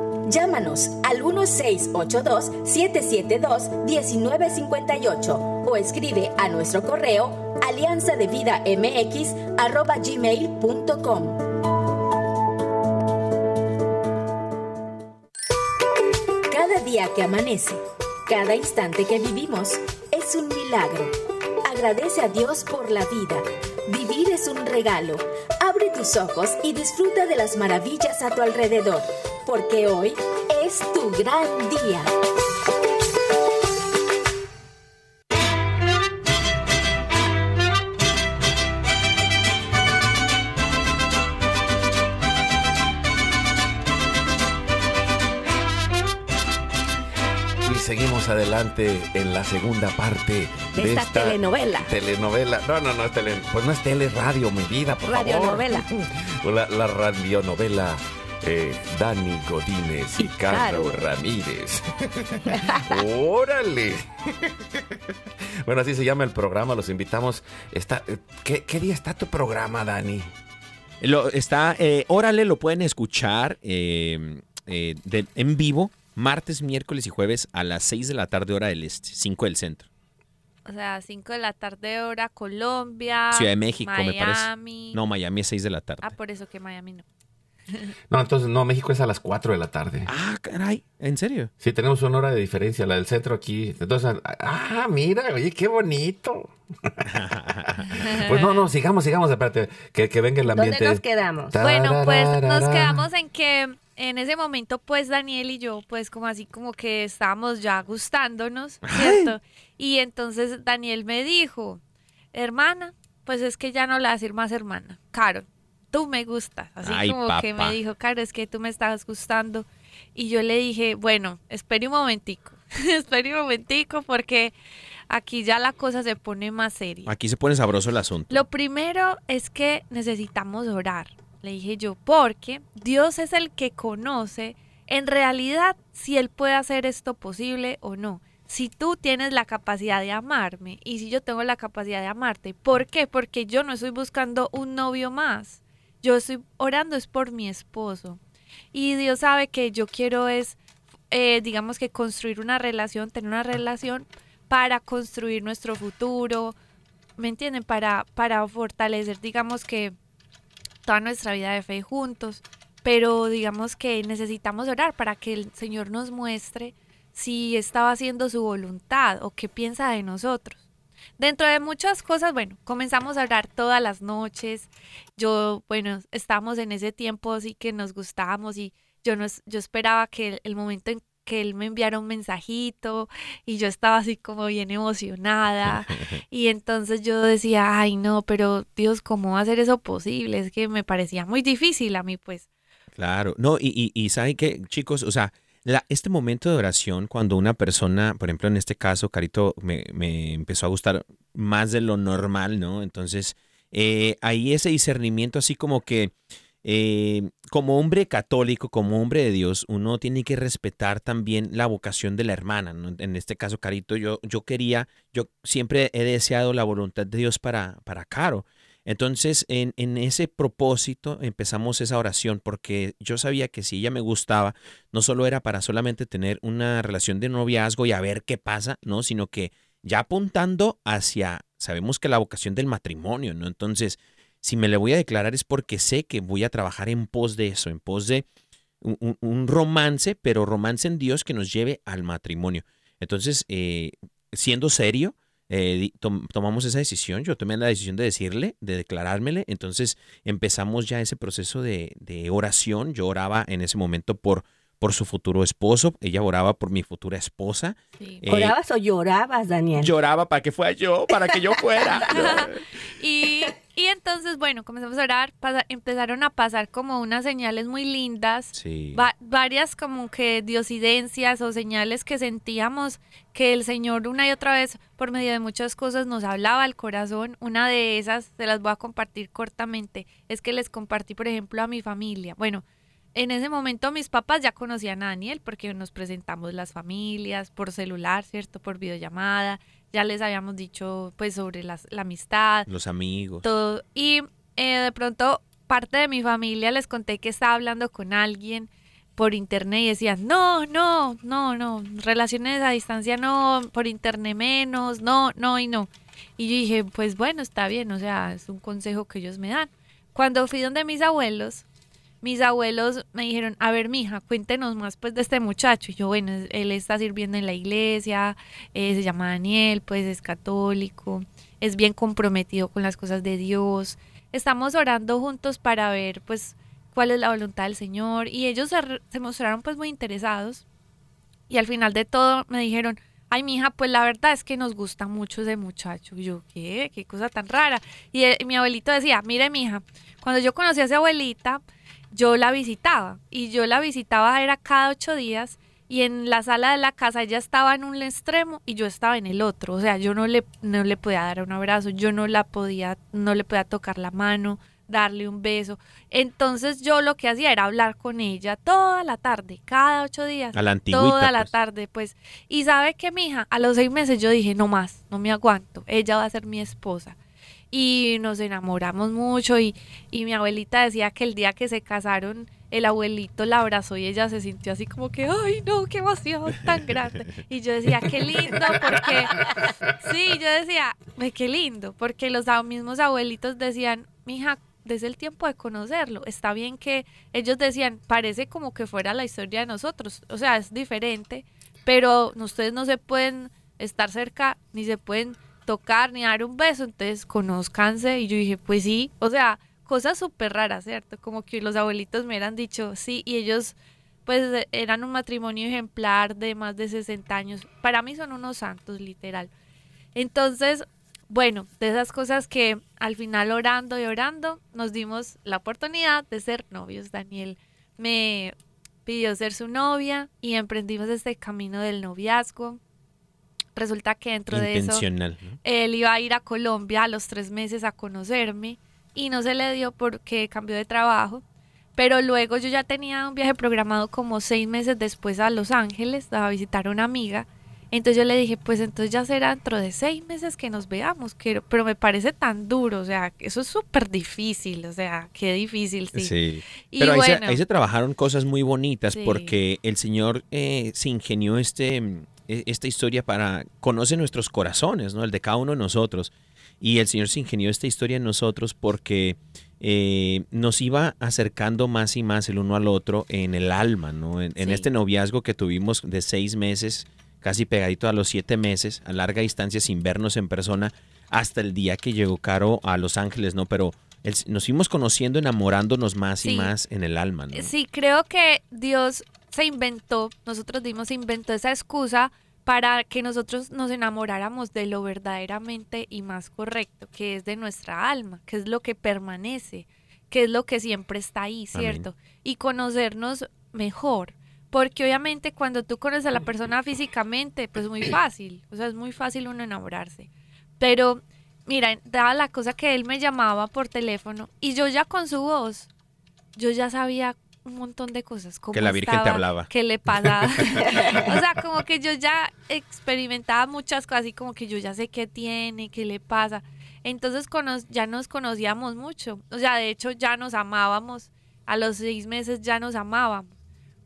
Llámanos al 1682-772-1958 o escribe a nuestro correo alianza de vida mx gmail.com. Cada día que amanece, cada instante que vivimos, es un milagro. Agradece a Dios por la vida. Vivir es un regalo. Tus ojos y disfruta de las maravillas a tu alrededor, porque hoy es tu gran día. Adelante en la segunda parte de, De esta telenovela. Telenovela. No, no, no es tele, pues no es tele, radio, mi vida, por Radionovela. favor. La, la radionovela eh, Dani Godínez y, Caro. Ramírez. ¡Órale! bueno, así se llama el programa, los invitamos. Está, eh, ¿qué, qué día está tu programa, Dani? Lo, está, eh, órale, lo pueden escuchar eh, eh, de- en vivo martes, miércoles y jueves a las 6 de la tarde hora del este, 5 del centro. O sea, 5 de la tarde hora Colombia. Ciudad de México, me parece. Miami. No, Miami es 6 de la tarde. Ah, por eso que Miami no. No, entonces, no, México es a las 4 de la tarde. Ah, caray, ¿en serio? Sí, tenemos una hora de diferencia, la del centro aquí. Entonces, ah, mira, oye, qué bonito. pues no, no, sigamos, sigamos, espérate, que, que venga el ambiente. ¿Dónde nos quedamos? Bueno, pues nos quedamos en que en ese momento, pues Daniel y yo, pues como así como que estábamos ya gustándonos, ¿cierto? Y entonces Daniel me dijo, hermana, pues es que ya no le vas a decir más hermana, Caro, tú me gustas. Así Ay, como que me dijo, Caro, es que tú me estás gustando. Y yo le dije, bueno, espere un momentico, espere un momentico porque aquí ya la cosa se pone más seria. Aquí se pone sabroso el asunto. Lo primero es que necesitamos orar, le dije yo, porque Dios es el que conoce en realidad si Él puede hacer esto posible o no. Si tú tienes la capacidad de amarme y si yo tengo la capacidad de amarte, ¿por qué? Porque yo no estoy buscando un novio más. Yo estoy orando es por mi esposo. Y Dios sabe que yo quiero es, eh, digamos que construir una relación, tener una relación para construir nuestro futuro, ¿me entienden? Para, para fortalecer, digamos que toda nuestra vida de fe juntos, pero digamos que necesitamos orar para que el Señor nos muestre si estaba haciendo su voluntad o qué piensa de nosotros. Dentro de muchas cosas, bueno, comenzamos a orar todas las noches. Yo, bueno, estábamos en ese tiempo así que nos gustábamos y yo, nos, yo esperaba que el, el momento en que él me enviara un mensajito y yo estaba así como bien emocionada y entonces yo decía, ay no, pero Dios, ¿cómo va a ser eso posible? Es que me parecía muy difícil a mí pues. Claro, no, y, y, y ¿saben qué, chicos? O sea, la- este momento de oración, cuando una persona, por ejemplo, en este caso, Carito, me, me empezó a gustar más de lo normal, ¿no? Entonces, eh, ahí ese discernimiento así como que, eh, como hombre católico, como hombre de Dios, uno tiene que respetar también la vocación de la hermana. En este caso, Carito, yo, yo quería, yo siempre he deseado la voluntad de Dios para, para Caro. Entonces, en, en ese propósito empezamos esa oración, porque yo sabía que si ella me gustaba, no solo era para solamente tener una relación de noviazgo y a ver qué pasa, ¿no? Sino que ya apuntando hacia, sabemos que la vocación del matrimonio, ¿no? Entonces, si me le voy a declarar es porque sé que voy a trabajar en pos de eso, en pos de un, romance, pero romance en Dios que nos lleve al matrimonio. Entonces, eh, siendo serio, eh, tomamos esa decisión, yo tomé la decisión de decirle, de declarármele, entonces empezamos ya ese proceso de oración, yo oraba en ese momento por, por su futuro esposo, ella oraba por mi futura esposa. Sí. Eh, ¿Orabas o llorabas, Daniel? Lloraba para que fuera yo, para que yo fuera. Y, y entonces, bueno, comenzamos a orar, pasa- empezaron a pasar como unas señales muy lindas. Sí. Va- varias como que diosidencias o señales que sentíamos que el Señor una y otra vez por medio de muchas cosas nos hablaba al corazón. Una de esas se las voy a compartir cortamente. Es que les compartí, por ejemplo, a mi familia. Bueno, en ese momento mis papás ya conocían a Daniel porque nos presentamos las familias por celular, ¿cierto? Por videollamada. Ya les habíamos dicho pues sobre las- la amistad, Los amigos. todo. Y eh, de pronto parte de mi familia les conté que estaba hablando con alguien por internet y decían, no, no, no, no, relaciones a distancia no, por internet menos, no, no y no. Y yo dije, pues bueno, está bien, o sea, es un consejo que ellos me dan. Cuando fui donde mis abuelos, mis abuelos me dijeron, a ver, mija, cuéntenos más pues de este muchacho. Y yo, bueno, él está sirviendo en la iglesia, eh, se llama Daniel, pues es católico, es bien comprometido con las cosas de Dios. Estamos orando juntos para ver pues cuál es la voluntad del Señor. Y ellos se, mostraron pues muy interesados. Y al final de todo me dijeron, ay, mija, pues la verdad es que nos gusta mucho ese muchacho. Y yo, ¿qué? ¿Qué cosa tan rara? Y, eh, mi abuelito decía, mire, mija, cuando yo conocí a esa abuelita, yo la visitaba. Y yo la visitaba era cada ocho días. Y en la sala de la casa ella estaba en un extremo y yo estaba en el otro. O sea, yo no le, no le podía dar un abrazo, yo no la podía, no le podía tocar la mano, darle un beso. Entonces yo lo que hacía era hablar con ella toda la tarde, cada ocho días. A la Toda la pues. tarde, pues. Y sabe que, mija, a los seis meses yo dije, no más, no me aguanto, ella va a ser mi esposa. Y nos enamoramos mucho y, y mi abuelita decía que el día que se casaron, el abuelito la abrazó y ella se sintió así como que, ay, no, qué emoción tan grande. Y yo decía, qué lindo, porque, sí, yo decía, "Ve, qué lindo, porque los mismos abuelitos decían, mija, desde el tiempo de conocerlo. Está bien que ellos decían, parece como que fuera la historia de nosotros, o sea, es diferente, pero ustedes no se pueden estar cerca, ni se pueden tocar, ni dar un beso, entonces conozcanse. Y yo dije, pues sí, o sea, cosas súper raras, ¿cierto? Como que los abuelitos me hubieran dicho, sí, y ellos pues eran un matrimonio ejemplar de más de 60 años. Para mí son unos santos, literal. Entonces, bueno, de esas cosas que al final orando y orando nos dimos la oportunidad de ser novios. Daniel me pidió ser su novia y emprendimos este camino del noviazgo. Resulta que dentro de eso él iba a ir a Colombia a los tres meses a conocerme y no se le dio porque cambió de trabajo. Pero luego yo ya tenía un viaje programado como seis meses después a Los Ángeles a visitar a una amiga entonces yo le dije, pues entonces ya será dentro de seis meses que nos veamos, pero me parece tan duro, o sea, eso es súper difícil, o sea, qué difícil, sí. sí. pero ahí, se, trabajaron cosas muy bonitas porque el Señor eh, se ingenió este, e, esta historia para, conoce nuestros corazones, ¿no? El de cada uno de nosotros. Y el Señor se ingenió esta historia en nosotros porque eh, nos iba acercando más y más el uno al otro en el alma, ¿no? En, en este noviazgo que tuvimos de seis meses casi pegadito a los siete meses, a larga distancia sin vernos en persona, hasta el día que llegó Caro a Los Ángeles, ¿no? Pero nos fuimos conociendo, enamorándonos más y más en el alma, ¿no? Sí, creo que Dios se inventó, nosotros dimos, inventó esa excusa para que nosotros nos enamoráramos de lo verdaderamente y más correcto, que es de nuestra alma, que es lo que permanece, que es lo que siempre está ahí, ¿cierto? Y conocernos mejor. Porque obviamente cuando tú conoces a la persona físicamente, pues es muy fácil, o sea, es muy fácil uno enamorarse. Pero, mira, daba la cosa que él me llamaba por teléfono y yo ya con su voz, yo ya sabía un montón de cosas. Como que la Virgen te hablaba. Que le pasaba. o sea, como que yo ya experimentaba muchas cosas y como que yo ya sé qué tiene, qué le pasa. Entonces ya nos conocíamos mucho. O sea, de hecho ya nos amábamos. A los seis meses ya nos amábamos.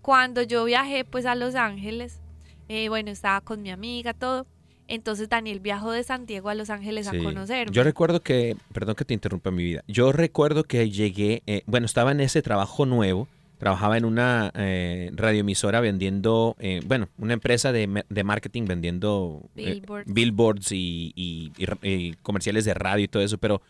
Cuando yo viajé pues a Los Ángeles, eh, bueno, estaba con mi amiga, todo. Entonces Daniel viajó de Santiago a Los Ángeles a conocerme. Yo recuerdo que, perdón que te interrumpa mi vida, yo recuerdo que llegué, eh, bueno, estaba en ese trabajo nuevo, trabajaba en una eh, radioemisora vendiendo, eh, bueno, una empresa de, de marketing vendiendo billboards, y, y, comerciales de radio y todo eso, pero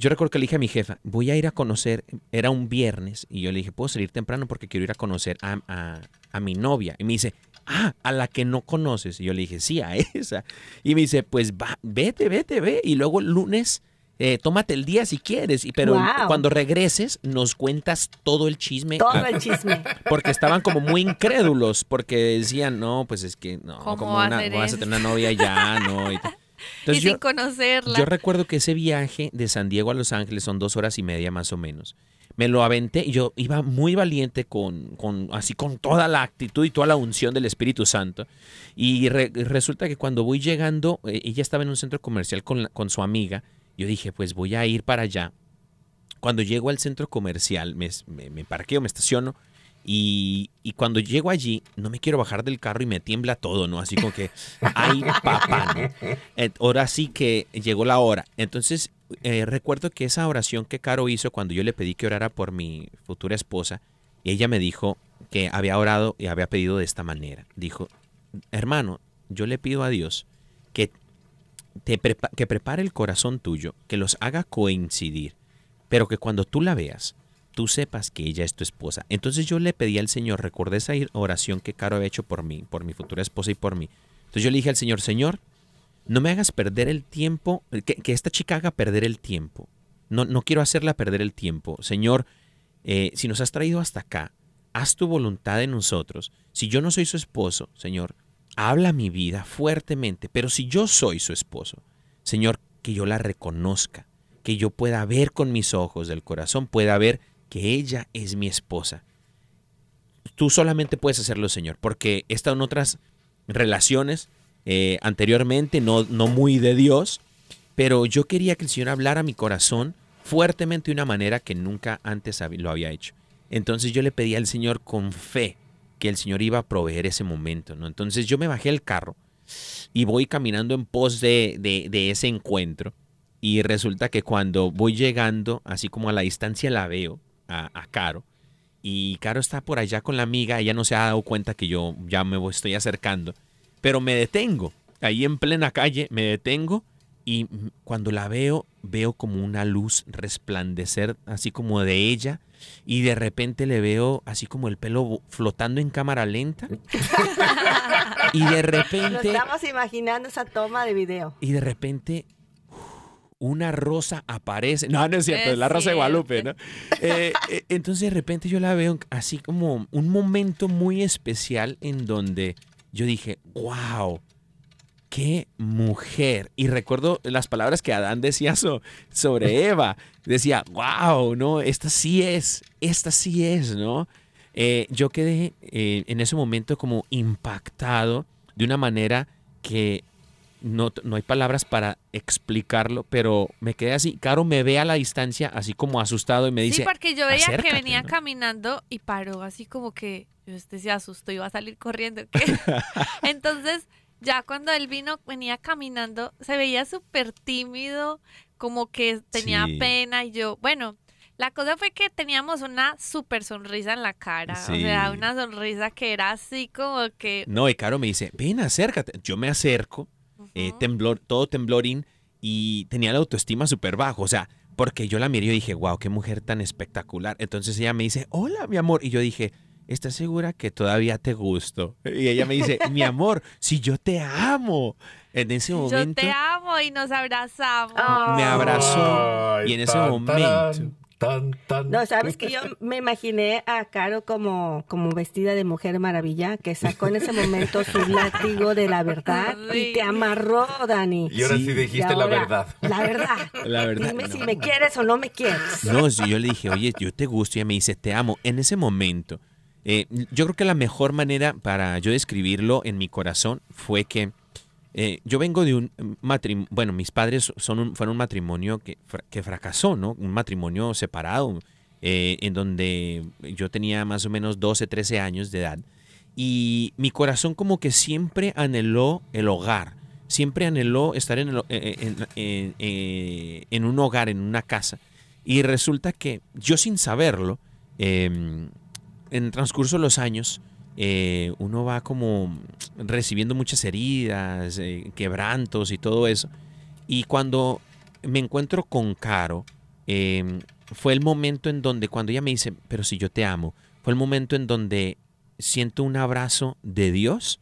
yo recuerdo que le dije a mi jefa, voy a ir a conocer, era un viernes, y yo le dije, puedo salir temprano porque quiero ir a conocer a, mi novia. Y me dice, ah, a la que no conoces. Y yo le dije, sí, a esa. Y me dice, pues va, vete, vete, ve. Y luego el lunes, eh, tómate el día si quieres. Y, pero cuando regreses, nos cuentas todo el chisme. Todo el chisme. Porque estaban como muy incrédulos, porque decían, no, pues es que no, como una, vas a tener una novia ya, no. Y y sin conocerla. Yo recuerdo que ese viaje de San Diego a Los Ángeles son dos horas y media más o menos. Me lo aventé y yo iba muy valiente con, con así con toda la actitud y toda la unción del Espíritu Santo. Y resulta que cuando voy llegando, eh, ella estaba en un centro comercial con, con su amiga. Yo dije, pues voy a ir para allá. Cuando llego al centro comercial, me, me, parqueo, me estaciono y, cuando llego allí, no me quiero bajar del carro y me tiembla todo, ¿no? Así como que, ay, papá, ¿no? Ahora sí que llegó la hora. Entonces, eh, recuerdo que esa oración que Caro hizo cuando yo le pedí que orara por mi futura esposa, ella me dijo que había orado y había pedido de esta manera. Dijo, hermano, yo le pido a Dios que prepare el corazón tuyo, que los haga coincidir, pero que cuando tú la veas, tú sepas que ella es tu esposa. Entonces yo le pedí al Señor, recordé esa oración que Caro había hecho por mí, por mi futura esposa y por mí. Entonces yo le dije al Señor, Señor, no me hagas perder el tiempo, que, esta chica haga perder el tiempo. No, no quiero hacerla perder el tiempo. Señor, eh, si nos has traído hasta acá, haz tu voluntad en nosotros. Si yo no soy su esposo, Señor, habla mi vida fuertemente, pero si yo soy su esposo, Señor, que yo la reconozca, que yo pueda ver con mis ojos del corazón, pueda ver que ella es mi esposa. Tú solamente puedes hacerlo, Señor, porque he estado en otras relaciones eh, anteriormente, no, no muy de Dios, pero yo quería que el Señor hablara mi corazón fuertemente de una manera que nunca antes lo había hecho. Entonces yo le pedí al Señor con fe que el Señor iba a proveer ese momento, ¿no? Entonces yo me bajé el carro y voy caminando en pos de, de, de ese encuentro Y resulta que cuando voy llegando, así como a la distancia la veo a, a Caro, y Caro está por allá con la amiga, ella no se ha dado cuenta que yo ya me estoy acercando, pero me detengo, ahí en plena calle, me detengo y mm, cuando la veo, veo como una luz resplandecer, así como de ella, y de repente le veo así como el pelo flotando en cámara lenta. y de Nos repente, estamos imaginando esa toma de video. y de repente una rosa aparece. No, no es cierto, es Es la rosa de. Guadalupe, ¿no? Eh, eh, entonces de repente yo la veo así como un momento muy especial en donde yo dije, wow, qué mujer. Y recuerdo las palabras que Adán decía so- sobre Eva. Decía, wow, no, esta sí es, esta sí es, ¿no? Eh, yo quedé eh, en ese momento como impactado de una manera que no, no hay palabras para explicarlo, pero me quedé así. Caro me ve a la distancia, así como asustado, y me dice. sí, porque yo veía que venía ¿no? caminando y paró así como que yo este se asustó y iba a salir corriendo. ¿qué? Entonces, ya cuando él vino, venía caminando, se veía súper tímido, como que tenía Sí. pena y yo, bueno. La cosa fue que teníamos una súper sonrisa en la cara, o sea, una sonrisa que era así como que... No, y Caro me dice, ven, acércate. Yo me acerco, eh, temblor, todo temblorín, y tenía la autoestima súper bajo. O sea, porque yo la miré y dije, wow, qué mujer tan espectacular. Entonces ella me dice, hola, mi amor. Y yo dije, ¿estás segura que todavía te gusto? Y ella me dice, mi amor, si yo te amo. En ese Yo momento te amo y nos abrazamos. Me abrazó Ay, y en ese tan, momento... tan, tan. No, sabes que yo me imaginé a Caro como, como vestida de mujer maravilla, que sacó en ese momento su látigo de la verdad y te amarró, Dani. Y ahora sí, Sí. dijiste la verdad. La verdad. La verdad, Dime no. si me quieres o no me quieres. No, si yo le dije, oye, yo te gusto, y ella me dice, te amo. En ese momento, eh, yo creo que la mejor manera para yo describirlo en mi corazón fue que eh, yo vengo de un matrimonio, bueno, mis padres son un, fueron un matrimonio que, que fracasó, ¿no? Un matrimonio separado, eh, en donde yo tenía más o menos 12, 13 años de edad. Y mi corazón como que siempre anheló el hogar, siempre anheló estar en, el- en- un hogar, en una casa. Y resulta que yo sin saberlo, eh, en transcurso de los años, eh, uno va como recibiendo muchas heridas, eh, quebrantos y todo eso. Y cuando me encuentro con Caro, eh, fue el momento en donde, cuando ella me dice, pero si yo te amo, fue el momento en donde siento un abrazo de Dios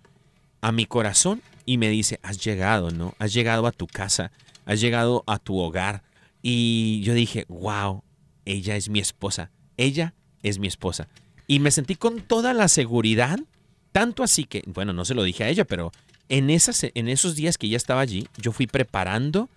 a mi corazón y me dice, has llegado, ¿no? Has llegado a tu casa, has llegado a tu hogar. Y yo dije, wow, ella es mi esposa, ella es mi esposa. Y me sentí con toda la seguridad, tanto así que, bueno, no se lo dije a ella, pero en, esas, en esos días que ella estaba allí, yo fui preparando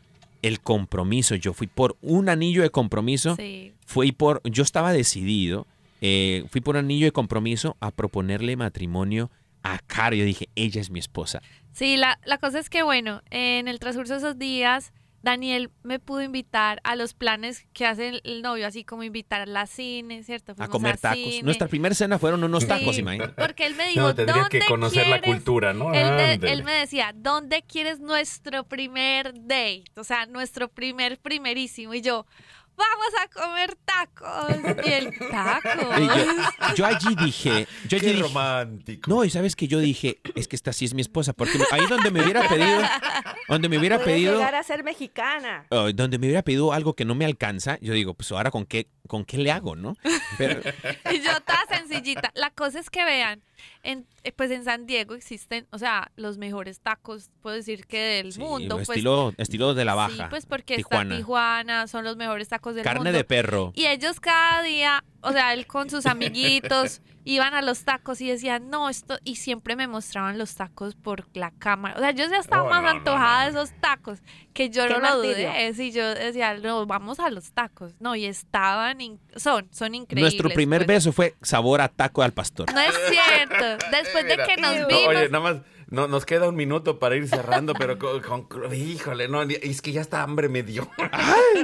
el compromiso, yo fui por un anillo de compromiso Sí. fui por, yo estaba decidido, eh, fui por un anillo de compromiso a proponerle matrimonio a Caro. Yo dije, ella es mi esposa. Sí, la, la cosa es que, bueno, en el transcurso de esos días, Daniel me pudo invitar a los planes que hace el, novio, así como invitar a la cine, ¿cierto? A comer tacos. cine. Nuestra primera cena fueron unos Sí, tacos, imagínate. Porque él me dijo, No, tendría que "¿Dónde conocer la quieres?" cultura, ¿no? Él me, él me decía, ¿dónde quieres nuestro primer date? O sea, nuestro primer primerísimo. Y yo, vamos a comer tacos. Y el taco. Y yo, yo allí dije, yo allí Qué dije, romántico. no, y sabes que yo dije, es que esta sí es mi esposa, porque ahí donde me hubiera pedido, donde me hubiera Puedes pedido, llegar a ser mexicana. oh, donde me hubiera pedido algo que no me alcanza, yo digo, pues ahora con qué, con qué le hago, ¿no? Pero, Y yo toda sencillita. La cosa es que vean, en, eh, pues en San Diego existen, o sea, los mejores tacos, puedo decir que del sí, mundo. Pues, estilo, de la baja. Sí, pues porque Tijuana. está Tijuana, son los mejores tacos del Carne mundo. de perro. Y ellos cada día, o sea, él con sus amiguitos, iban a los tacos y decían, no, esto, y siempre me mostraban los tacos por la cámara. O sea, yo ya estaba Oh, más no, antojada no. de esos tacos que yo no lo martirio. dudé. Sí, yo decía, no, vamos a los tacos. No, y estaban, in- son, son increíbles. Nuestro primer pues. beso fue sabor a taco al pastor. No es cierto. Después de que nos No, vimos, oye, nada más, no, nos queda un minuto para ir cerrando, pero con, con- híjole, no, es que ya está hambre me dio.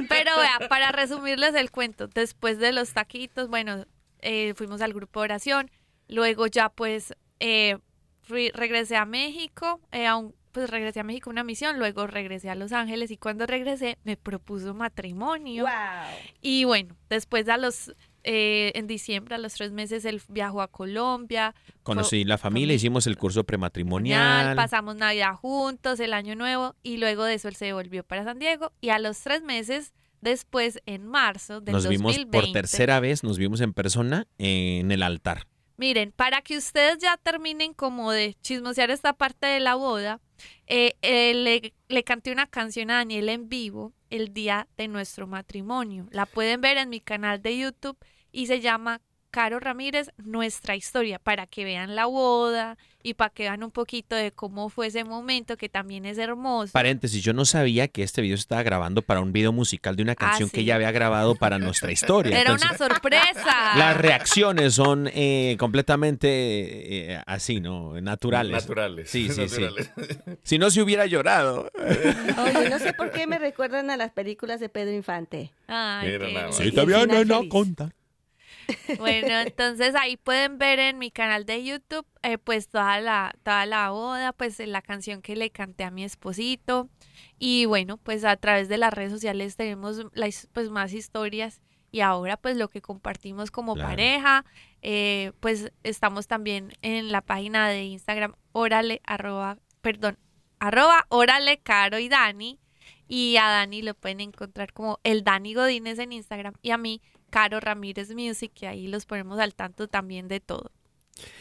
Pero vea, para resumirles el cuento, después de los taquitos, bueno, eh, fuimos al grupo de oración, luego ya pues eh, fui- regresé a México, eh, a un- pues regresé a México a una misión, luego regresé a Los Ángeles y cuando regresé me propuso matrimonio. Y bueno, después a los eh, en diciembre, a los tres meses, él viajó a Colombia. Conocí la familia, hicimos el curso prematrimonial. Pasamos Navidad juntos, el Año Nuevo, y luego de eso él se volvió para San Diego. Y a los tres meses, después, en marzo del nos vimos por tercera vez, nos vimos en persona en el altar. Miren, para que ustedes ya terminen como de chismosear esta parte de la boda, eh, eh, le, le canté una canción a Daniel en vivo el día de nuestro matrimonio. La pueden ver en mi canal de YouTube y se llama Caro Ramírez, nuestra historia, para que vean la boda y para que vean un poquito de cómo fue ese momento, que también es hermoso. Paréntesis, yo no sabía que este video se estaba grabando para un video musical de una ah, canción que ella había grabado para nuestra historia. Era una sorpresa. Las reacciones son eh, completamente eh, así, ¿no? Naturales. Naturales. Sí, sí, sí. Si no se hubiera llorado. Oye, no sé por qué me recuerdan a las películas de Pedro Infante. Ay, qué Sí, todavía no, no conta. Bueno, entonces ahí pueden ver en mi canal de YouTube eh, pues toda la, toda la boda, pues la canción que le canté a mi esposito. Y bueno, pues a través de las redes sociales tenemos pues más historias y ahora pues lo que compartimos como pareja, eh, pues estamos también en la página de Instagram, órale, arroba, perdón, arroba, órale, Caro y Dani. Y a Dani lo pueden encontrar como el Dani Godínez en Instagram y a mí Caro Ramírez Music, y ahí los ponemos al tanto también de todo.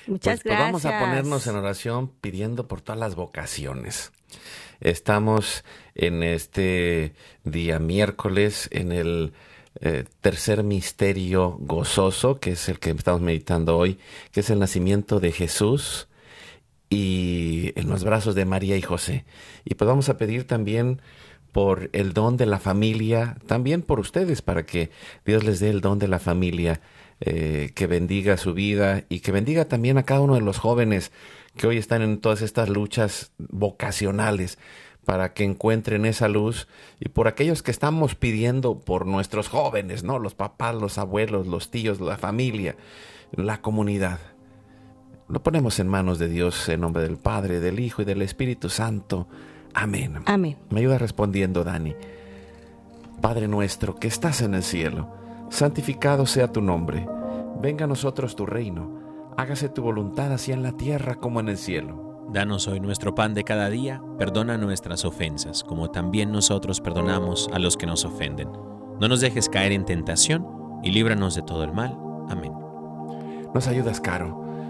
Muchas gracias. Pues vamos a ponernos en oración pidiendo por todas las vocaciones. Estamos en este día miércoles en el eh, tercer misterio gozoso, que es el que estamos meditando hoy, que es el nacimiento de Jesús y en los brazos de María y José. Y pues vamos a pedir también por el don de la familia, también por ustedes, para que Dios les dé el don de la familia, eh, que bendiga su vida y que bendiga también a cada uno de los jóvenes que hoy están en todas estas luchas vocacionales para que encuentren esa luz y por aquellos que estamos pidiendo por nuestros jóvenes, ¿no? Los papás, los abuelos, los tíos, la familia, la comunidad. Lo ponemos en manos de Dios en nombre del Padre, del Hijo y del Espíritu Santo. Amén. Amén. Me ayuda respondiendo, Dani. Padre nuestro que estás en el cielo, santificado sea tu nombre. Venga a nosotros tu reino. Hágase tu voluntad así en la tierra como en el cielo. Danos hoy nuestro pan de cada día, perdona nuestras ofensas, como también nosotros perdonamos a los que nos ofenden. No nos dejes caer en tentación y líbranos de todo el mal. Amén. Nos ayudas, Caro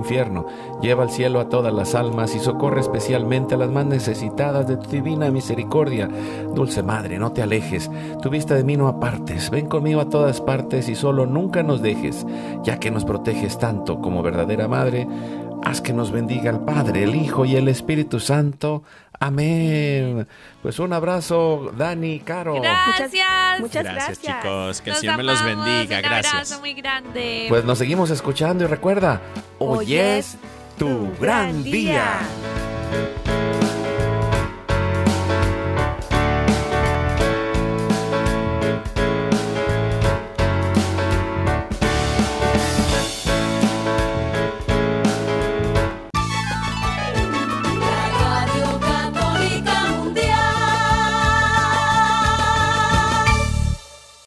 infierno, lleva al cielo a todas las almas y socorre especialmente a las más necesitadas de tu divina misericordia. Dulce Madre, no te alejes, tu vista de mí no apartes, ven conmigo a todas partes y solo nunca nos dejes, ya que nos proteges tanto como verdadera Madre Haz que nos bendiga el Padre, el Hijo y el Espíritu Santo. Amén. Pues un abrazo, Dani, Caro. Gracias. Muchas Gracias, gracias. chicos. Que el Los Señor me los bendiga. Un Gracias. abrazo muy grande. Pues nos seguimos escuchando y recuerda, hoy, Hoy es es tu gran día. día.